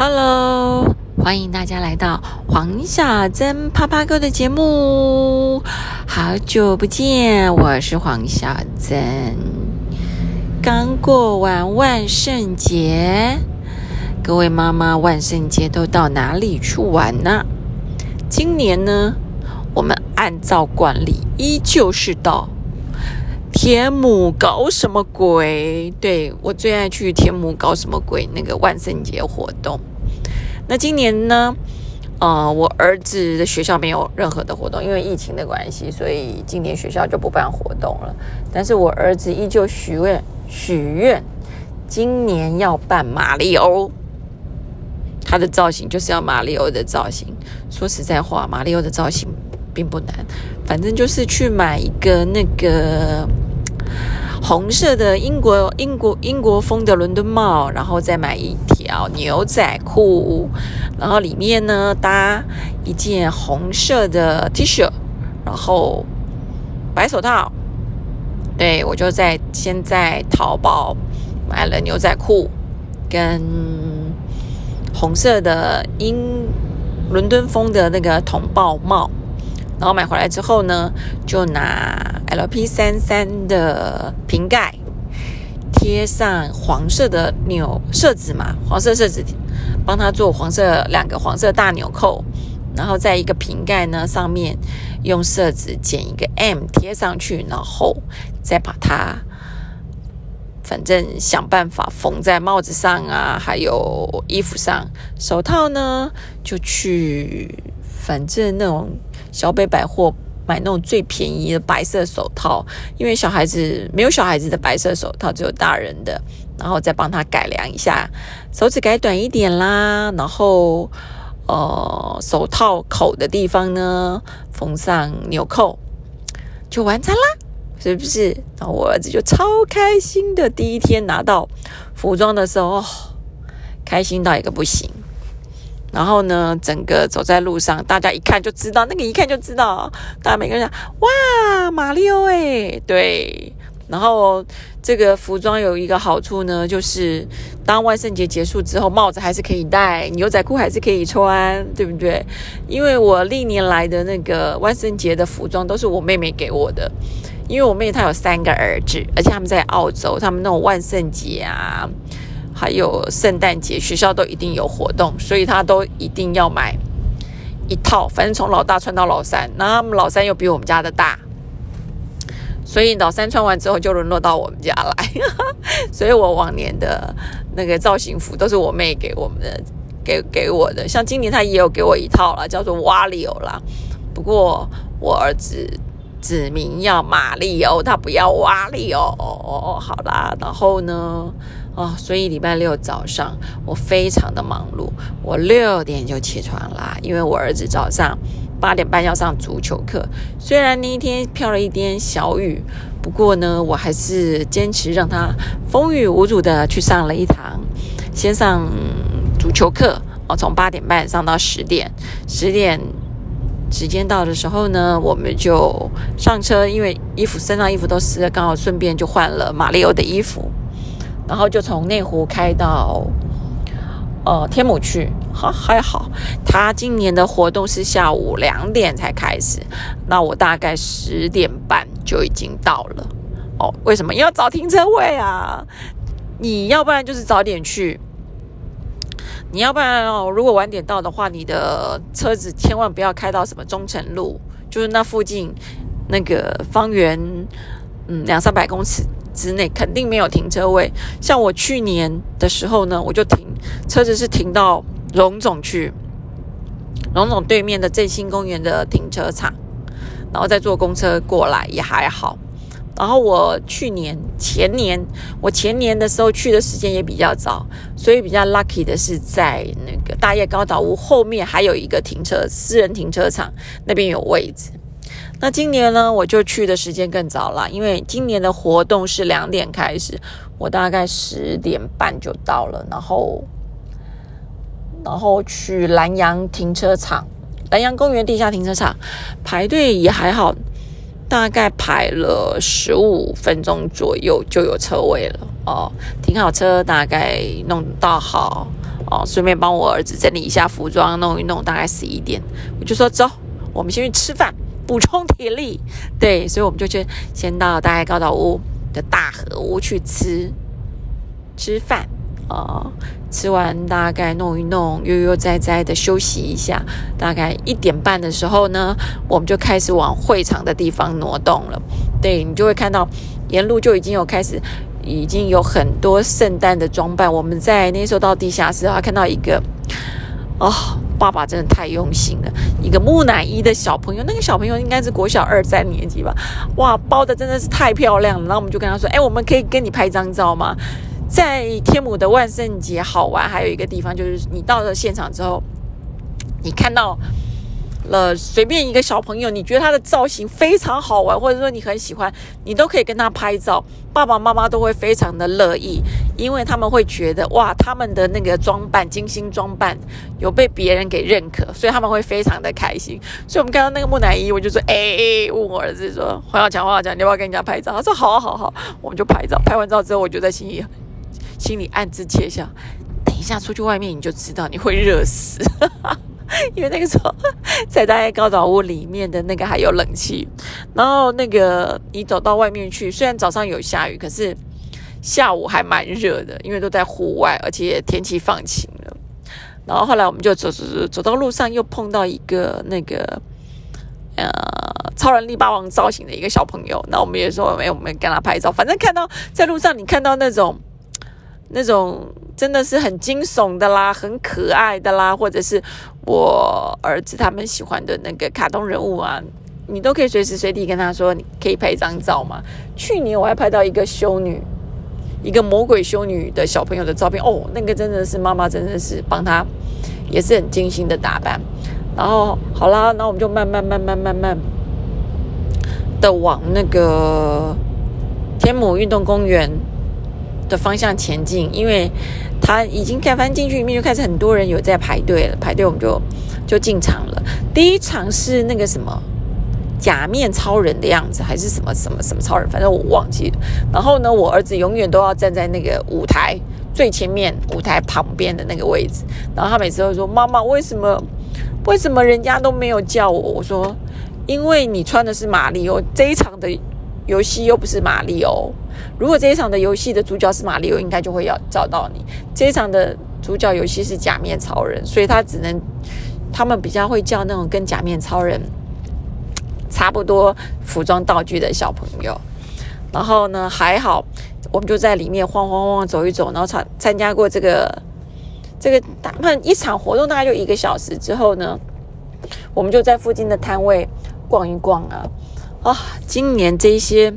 Hello，欢迎大家来到黄小珍啪啪哥的节目。好久不见，我是黄小珍。刚过完万圣节，各位妈妈，万圣节都到哪里去玩呢？今年呢，我们按照惯例，依旧是到。天母搞什么鬼？对我最爱去天母搞什么鬼？那个万圣节活动。那今年呢？呃，我儿子的学校没有任何的活动，因为疫情的关系，所以今年学校就不办活动了。但是我儿子依旧许愿，许愿今年要办马里欧。他的造型就是要马里欧的造型。说实在话，马里欧的造型并不难，反正就是去买一个那个。红色的英国英国英国风的伦敦帽，然后再买一条牛仔裤，然后里面呢搭一件红色的 T 恤，然后白手套。对我就在先在淘宝买了牛仔裤跟红色的英伦敦风的那个铜豹帽。然后买回来之后呢，就拿 LP 三三的瓶盖贴上黄色的纽色纸嘛，黄色色纸帮他做黄色两个黄色大纽扣，然后在一个瓶盖呢上面用色纸剪一个 M 贴上去，然后再把它反正想办法缝在帽子上啊，还有衣服上，手套呢就去反正那种。小北百货买那种最便宜的白色手套，因为小孩子没有小孩子的白色手套，只有大人的，然后再帮他改良一下，手指改短一点啦，然后呃手套口的地方呢缝上纽扣，就完成啦，是不是？然后我儿子就超开心的，第一天拿到服装的时候，开心到一个不行。然后呢，整个走在路上，大家一看就知道，那个一看就知道，大家每个人讲哇，马里奥哎，对。然后这个服装有一个好处呢，就是当万圣节结束之后，帽子还是可以戴，牛仔裤还是可以穿，对不对？因为我历年来的那个万圣节的服装都是我妹妹给我的，因为我妹她有三个儿子，而且他们在澳洲，他们那种万圣节啊。还有圣诞节，学校都一定有活动，所以他都一定要买一套。反正从老大穿到老三，那他们老三又比我们家的大，所以老三穿完之后就沦落到我们家来。所以我往年的那个造型服都是我妹给我们的，给给我的。像今年他也有给我一套了，叫做瓦里欧啦。不过我儿子指明要马里欧，他不要瓦里欧。好啦，然后呢？哦，所以礼拜六早上我非常的忙碌，我六点就起床啦，因为我儿子早上八点半要上足球课。虽然那一天飘了一点小雨，不过呢，我还是坚持让他风雨无阻的去上了一堂，先上足球课哦，从八点半上到十点，十点时间到的时候呢，我们就上车，因为衣服身上衣服都湿了，刚好顺便就换了马里奥的衣服。然后就从内湖开到呃天母去，好还好。他今年的活动是下午两点才开始，那我大概十点半就已经到了。哦，为什么要找停车位啊？你要不然就是早点去，你要不然哦，如果晚点到的话，你的车子千万不要开到什么中城路，就是那附近那个方圆嗯两三百公尺。之内肯定没有停车位。像我去年的时候呢，我就停车子是停到龙总去，龙总对面的振兴公园的停车场，然后再坐公车过来也还好。然后我去年前年，我前年的时候去的时间也比较早，所以比较 lucky 的是在那个大业高岛屋后面还有一个停车私人停车场，那边有位置。那今年呢，我就去的时间更早了，因为今年的活动是两点开始，我大概十点半就到了，然后，然后去南洋停车场、南洋公园地下停车场排队也还好，大概排了十五分钟左右就有车位了哦，停好车大概弄到好哦，顺便帮我儿子整理一下服装，弄一弄，大概十一点，我就说走，我们先去吃饭，补充体力。对，所以我们就去先到大概高岛屋的大河屋去吃吃饭。啊，吃完大概弄一弄，悠悠哉哉的休息一下。大概一点半的时候呢，我们就开始往会场的地方挪动了。对你就会看到沿路就已经有开始，已经有很多圣诞的装扮。我们在那时候到地下室啊，看到一个，哦，爸爸真的太用心了，一个木乃伊的小朋友，那个小朋友应该是国小二三年级吧？哇，包的真的是太漂亮了。然后我们就跟他说：“哎，我们可以跟你拍张照吗？”在天母的万圣节好玩，还有一个地方就是你到了现场之后，你看到了随便一个小朋友，你觉得他的造型非常好玩，或者说你很喜欢，你都可以跟他拍照，爸爸妈妈都会非常的乐意，因为他们会觉得哇，他们的那个装扮精心装扮有被别人给认可，所以他们会非常的开心。所以我们看到那个木乃伊，我就说 哎，问我儿子说黄小强，黄小强，你要不要跟人家拍照？他说好，好好，我们就拍照。拍完照之后，我就在心里。心里暗自窃笑，等一下出去外面你就知道你会热死，因为那个时候在大概高岛屋里面的那个还有冷气，然后那个你走到外面去，虽然早上有下雨，可是下午还蛮热的，因为都在户外，而且天气放晴了。然后后来我们就走走走走到路上，又碰到一个那个呃超人力霸王造型的一个小朋友，那我们也说没有，我们跟他拍照。反正看到在路上，你看到那种。那种真的是很惊悚的啦，很可爱的啦，或者是我儿子他们喜欢的那个卡通人物啊，你都可以随时随地跟他说，你可以拍一张照吗？去年我还拍到一个修女，一个魔鬼修女的小朋友的照片，哦，那个真的是妈妈真的是帮他，也是很精心的打扮。然后好啦，那我们就慢慢慢慢慢慢的往那个天母运动公园。的方向前进，因为他已经开翻进去里面就开始很多人有在排队了，排队我们就就进场了。第一场是那个什么假面超人的样子，还是什么什么什么超人，反正我忘记了。然后呢，我儿子永远都要站在那个舞台最前面，舞台旁边的那个位置。然后他每次都说：“妈妈，为什么为什么人家都没有叫我？”我说：“因为你穿的是玛丽欧这一场的。”游戏又不是马里奥，如果这一场的游戏的主角是马里奥，应该就会要找到你。这一场的主角游戏是假面超人，所以他只能他们比较会叫那种跟假面超人差不多服装道具的小朋友。然后呢，还好我们就在里面晃晃晃走一走，然后参参加过这个这个大概一场活动，大概就一个小时之后呢，我们就在附近的摊位逛一逛啊。啊，今年这些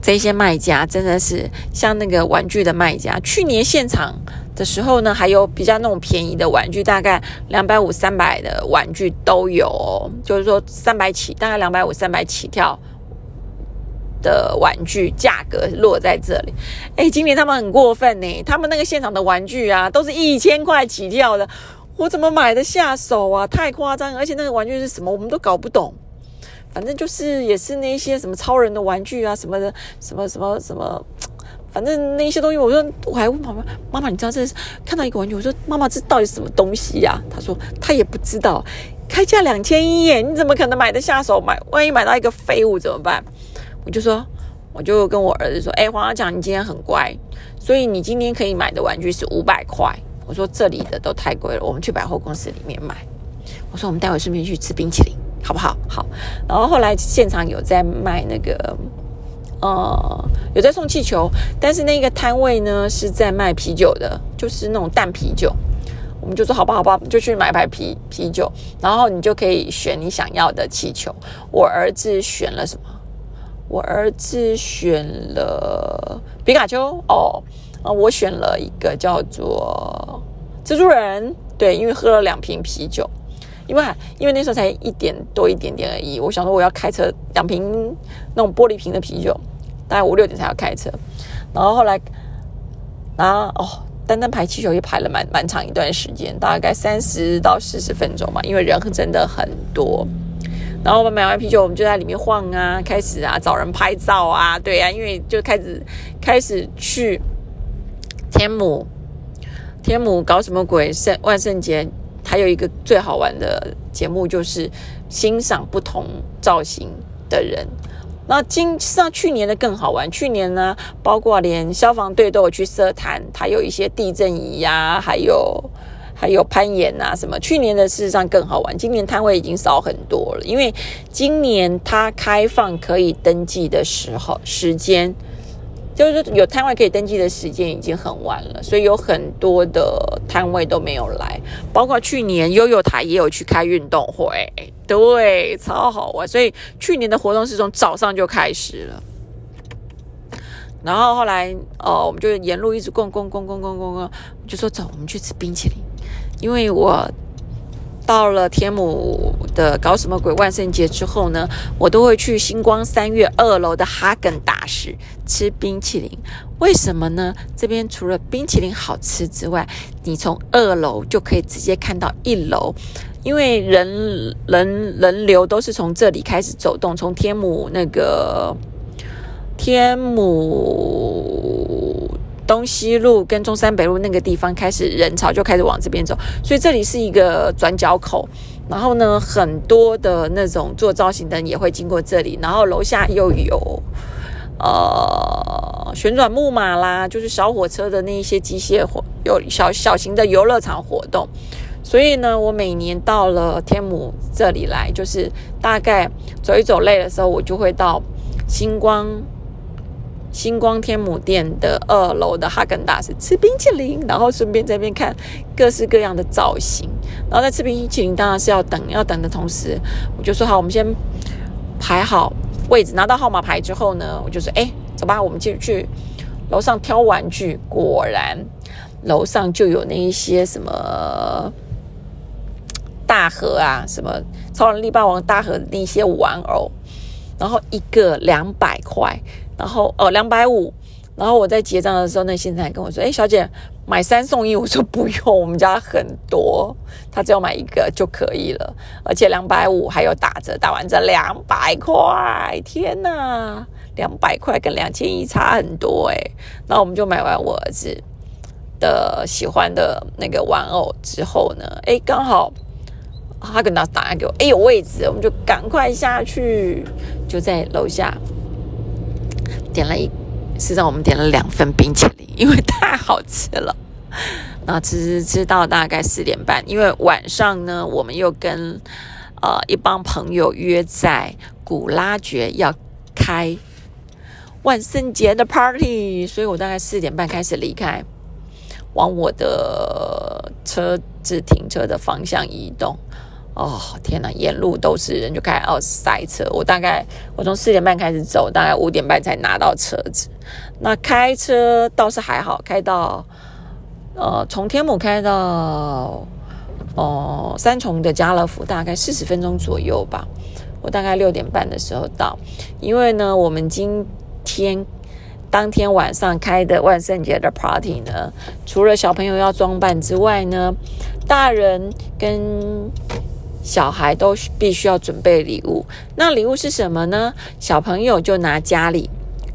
这些卖家真的是像那个玩具的卖家。去年现场的时候呢，还有比较那种便宜的玩具，大概两百五、三百的玩具都有。就是说三百起，大概两百五、三百起跳的玩具价格落在这里。哎，今年他们很过分呢，他们那个现场的玩具啊，都是一千块起跳的，我怎么买的下手啊？太夸张！而且那个玩具是什么，我们都搞不懂。反正就是也是那些什么超人的玩具啊，什么的，什么什么什么，反正那些东西，我说我还问妈妈，妈妈你知道这是看到一个玩具，我说妈妈这到底什么东西呀？她说她也不知道，开价两千一耶，你怎么可能买得下手？买万一买到一个废物怎么办？我就说，我就跟我儿子说，哎，黄小强你今天很乖，所以你今天可以买的玩具是五百块。我说这里的都太贵了，我们去百货公司里面买。我说我们待会顺便去吃冰淇淋。好不好？好，然后后来现场有在卖那个，呃，有在送气球，但是那个摊位呢是在卖啤酒的，就是那种淡啤酒。我们就说好吧，好吧，就去买排啤啤酒，然后你就可以选你想要的气球。我儿子选了什么？我儿子选了皮卡丘哦，啊，我选了一个叫做蜘蛛人，对，因为喝了两瓶啤酒。因为因为那时候才一点多一点点而已，我想说我要开车两瓶那种玻璃瓶的啤酒，大概五六点才要开车，然后后来啊哦，单单排气球也排了蛮蛮长一段时间，大概三十到四十分钟嘛，因为人真的很多。然后我们买完啤酒，我们就在里面晃啊，开始啊找人拍照啊，对啊，因为就开始开始去天母天母搞什么鬼？圣万圣节还有一个最好玩的节目，就是欣赏不同造型的人。那今上去年的更好玩，去年呢，包括连消防队都有去设摊，它有一些地震仪呀，还有 还有攀岩啊什么。去年的事实上更好玩，今年摊位已经少很多了，因为今年它开放可以登记的时候时间。就是有摊位可以登记的时间已经很晚了，所以有很多的摊位都没有来，包括去年悠悠台也有去开运动会，对，超好玩。所以去年的活动是从早上就开始了，然后后来哦，我们就沿路一直逛逛逛逛逛逛逛，就说走，我们去吃冰淇淋，因为我。到了天母的搞什么鬼万圣节之后呢，我都会去星光三月二楼的哈根达斯吃冰淇淋。为什么呢？这边除了冰淇淋好吃之外，你从二楼就可以直接看到一楼，因为人人人流都是从这里开始走动，从天母那个天母。东西路跟中山北路那个地方开始人潮就开始往这边走，所以这里是一个转角口。然后呢，很多的那种做造型的也会经过这里。然后楼下又有呃旋转木马啦，就是小火车的那一些机械活，有小小型的游乐场活动。所以呢，我每年到了天母这里来，就是大概走一走累的时候，我就会到星光。星光天母店的二楼的哈根达斯吃冰淇淋，然后顺便在那边看各式各样的造型。然后在吃冰淇淋当然是要等，要等的同时，我就说好，我们先排好位置，拿到号码牌之后呢，我就说哎，走吧，我们继续去楼上挑玩具。果然楼上就有那一些什么大盒啊，什么超人力霸王大盒的那些玩偶，然后一个两百块。然后哦，两百五。然后我在结账的时候，那先生还跟我说：“哎，小姐，买三送一。”我说：“不用，我们家很多，他只要买一个就可以了。而且两百五还有打折，打完折两百块。天哪，两百块跟两千一差很多哎。然后我们就买完我儿子的喜欢的那个玩偶之后呢，哎，刚好他跟他打电话给我，哎，有位置，我们就赶快下去，就在楼下。点了一，实际上我们点了两份冰淇淋，因为太好吃了。然后吃吃吃到大概四点半，因为晚上呢，我们又跟呃一帮朋友约在古拉爵要开万圣节的 party，所以我大概四点半开始离开，往我的车子停车的方向移动。哦天哪，沿路都是人，就开始哦塞车。我大概我从四点半开始走，大概五点半才拿到车子。那开车倒是还好，开到呃从天母开到哦三重的家乐福，大概四十分钟左右吧。我大概六点半的时候到，因为呢，我们今天当天晚上开的万圣节的 party 呢，除了小朋友要装扮之外呢，大人跟小孩都必须要准备礼物，那礼物是什么呢？小朋友就拿家里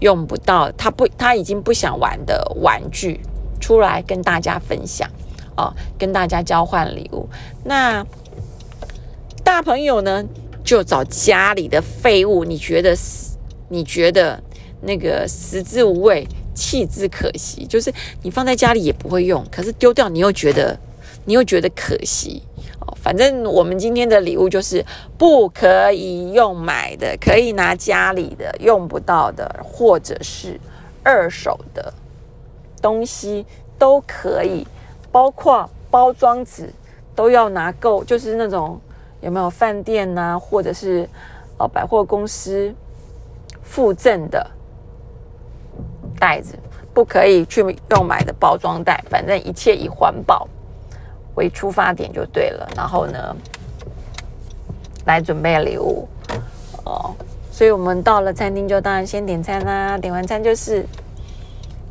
用不到，他不他已经不想玩的玩具出来跟大家分享哦，跟大家交换礼物。那大朋友呢，就找家里的废物，你觉得你觉得那个食之无味，弃之可惜，就是你放在家里也不会用，可是丢掉你又觉得你又觉得可惜。反正我们今天的礼物就是不可以用买的，可以拿家里的用不到的，或者是二手的东西都可以，包括包装纸都要拿够，就是那种有没有饭店呐，或者是呃百货公司附赠的袋子，不可以去用买的包装袋，反正一切以环保。为出发点就对了，然后呢，来准备礼物哦。所以我们到了餐厅，就当然先点餐啦。点完餐就是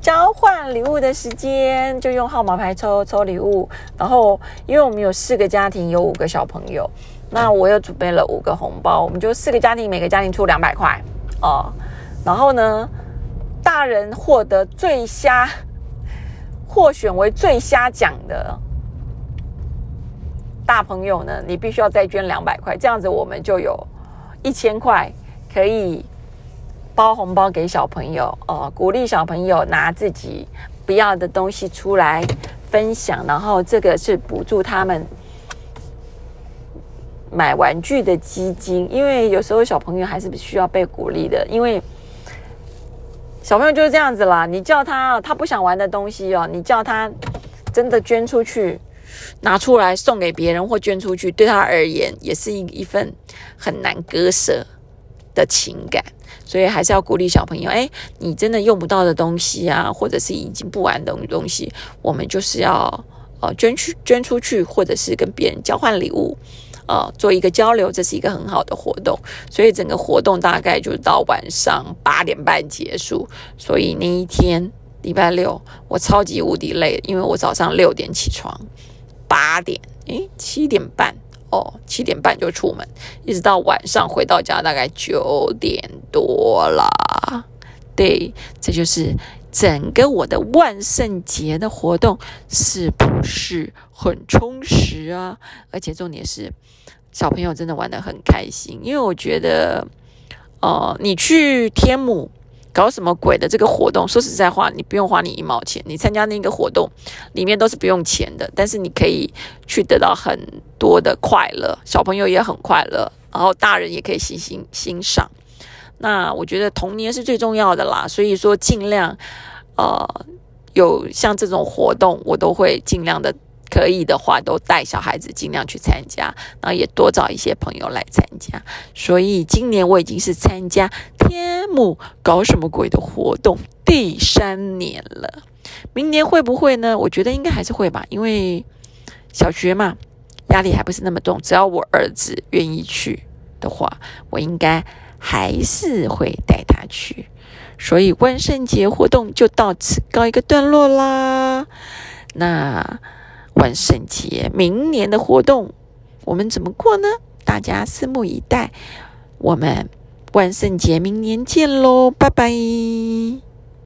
交换礼物的时间，就用号码牌抽抽礼物。然后，因为我们有四个家庭，有五个小朋友，那我又准备了五个红包，我们就四个家庭，每个家庭出两百块哦。然后呢，大人获得最瞎。获选为最瞎奖的大朋友呢，你必须要再捐两百块，这样子我们就有一千块可以包红包给小朋友哦，鼓励小朋友拿自己不要的东西出来分享，然后这个是补助他们买玩具的基金，因为有时候小朋友还是需要被鼓励的，因为。小朋友就是这样子啦，你叫他他不想玩的东西哦，你叫他真的捐出去，拿出来送给别人或捐出去，对他而言也是一一份很难割舍的情感，所以还是要鼓励小朋友。哎，你真的用不到的东西啊，或者是已经不玩的东西，我们就是要呃捐去捐出去，或者是跟别人交换礼物。呃，做一个交流，这是一个很好的活动，所以整个活动大概就到晚上八点半结束。所以那一天礼拜六，我超级无敌累，因为我早上六点起床，八点诶七点半哦，七点半就出门，一直到晚上回到家大概九点多啦。对，这就是整个我的万圣节的活动，是不是很充实啊？而且重点是。小朋友真的玩得很开心，因为我觉得，呃，你去天母搞什么鬼的这个活动，说实在话，你不用花你一毛钱，你参加那个活动里面都是不用钱的，但是你可以去得到很多的快乐，小朋友也很快乐，然后大人也可以欣欣欣赏。那我觉得童年是最重要的啦，所以说尽量，呃，有像这种活动，我都会尽量的。可以的话，都带小孩子尽量去参加，然后也多找一些朋友来参加。所以今年我已经是参加天母搞什么鬼的活动第三年了。明年会不会呢？我觉得应该还是会吧，因为小学嘛，压力还不是那么重。只要我儿子愿意去的话，我应该还是会带他去。所以万圣节活动就到此告一个段落啦。那。万圣节，明年的活动我们怎么过呢？大家拭目以待。我们万圣节明年见喽，拜拜。